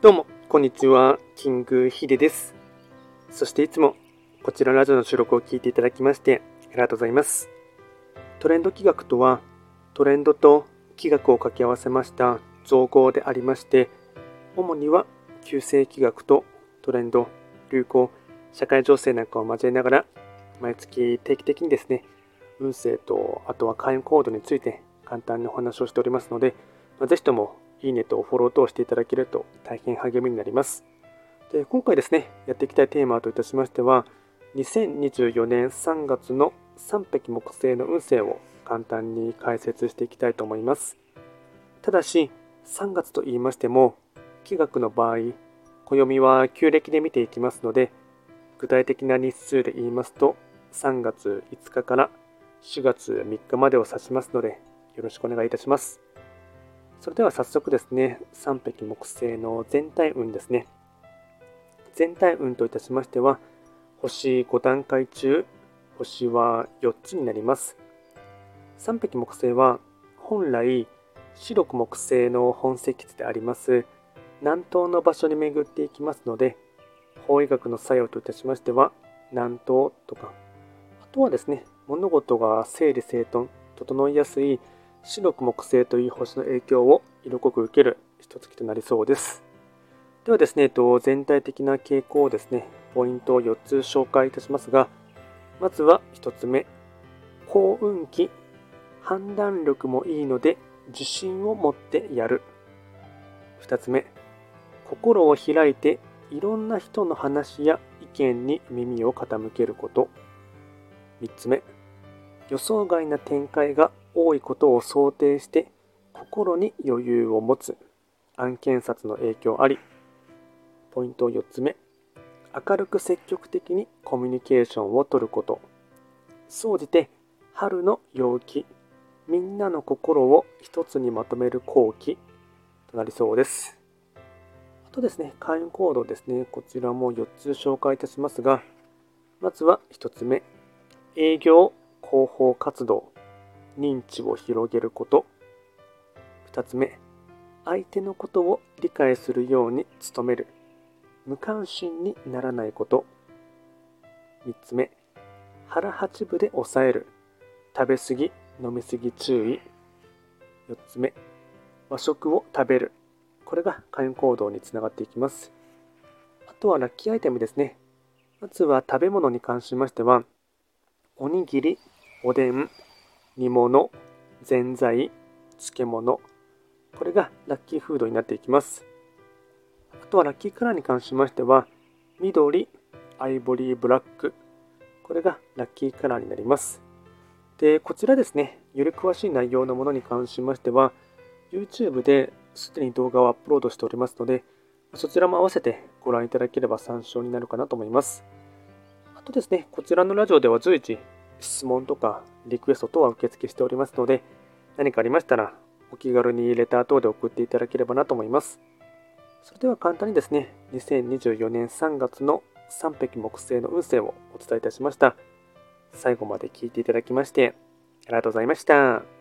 どうも、こんにちは。キングヒデです。そしていつも、こちらラジオの収録を聞いていただきまして、ありがとうございます。トレンド企画とは、トレンドと企画を掛け合わせました造語でありまして、主には、旧世企画とトレンド、流行、社会情勢なんかを交えながら、毎月定期的にですね、運勢と、あとは会員コードについて簡単にお話をしておりますので、ぜひともいいねとフォロー等していただけると大変励みになります。で今回ですね、やっていきたいテーマといたしましては、2024年3月の3匹木星の運勢を簡単に解説していきたいと思います。ただし、3月と言いましても、気学の場合、暦は旧暦で見ていきますので、具体的な日数で言いますと、3月5日から4月3日までを指しますので、よろしくお願いいたします。それでは早速ですね、3匹木星の全体運ですね。全体運といたしましては、星5段階中、星は4つになります。3匹木星は、本来、白く木星の本石地であります、南東の場所に巡っていきますので、法医学の作用といたしましては、南東とか、あとはですね、物事が整理整頓、整いやすい白く木星という星の影響を色濃く受ける一月となりそうです。ではですね、全体的な傾向をですね、ポイントを4つ紹介いたしますが、まずは1つ目、幸運期、判断力もいいので自信を持ってやる。2つ目、心を開いていろんな人の話や意見に耳を傾けること。3つ目、予想外な展開が多いことを想定して心に余裕を持つ。案件札の影響ありポイント4つ目。明るく積極的にコミュニケーションをとること。総じて春の陽気。みんなの心を一つにまとめる後期となりそうです。あとですね会員コードですね。こちらも4つ紹介いたしますがまずは1つ目。営業広報活動。認知を広げること。2つ目相手のことを理解するように努める。無関心にならないこと。3つ目腹八分で抑える。食べ過ぎ飲み過ぎ注意。4つ目和食を食べる。これが会員行動につながっていきます。あとはラッキーアイテムですね。まずは食べ物に関しましてはおにぎりおでん煮物、ぜんざい、漬物。これがラッキーフードになっていきます。あとはラッキーカラーに関しましては、緑、アイボリーブラック。これがラッキーカラーになります。で、こちらですね、より詳しい内容のものに関しましては、YouTube ですでに動画をアップロードしておりますので、そちらも合わせてご覧いただければ参照になるかなと思います。あとですね、こちらのラジオでは随時質問とかリクエスト等は受付しておりますので、何かありましたらお気軽にレター等で送っていただければなと思います。それでは簡単にですね、2024年3月の3匹木星の運勢をお伝えいたしました。最後まで聞いていただきまして、ありがとうございました。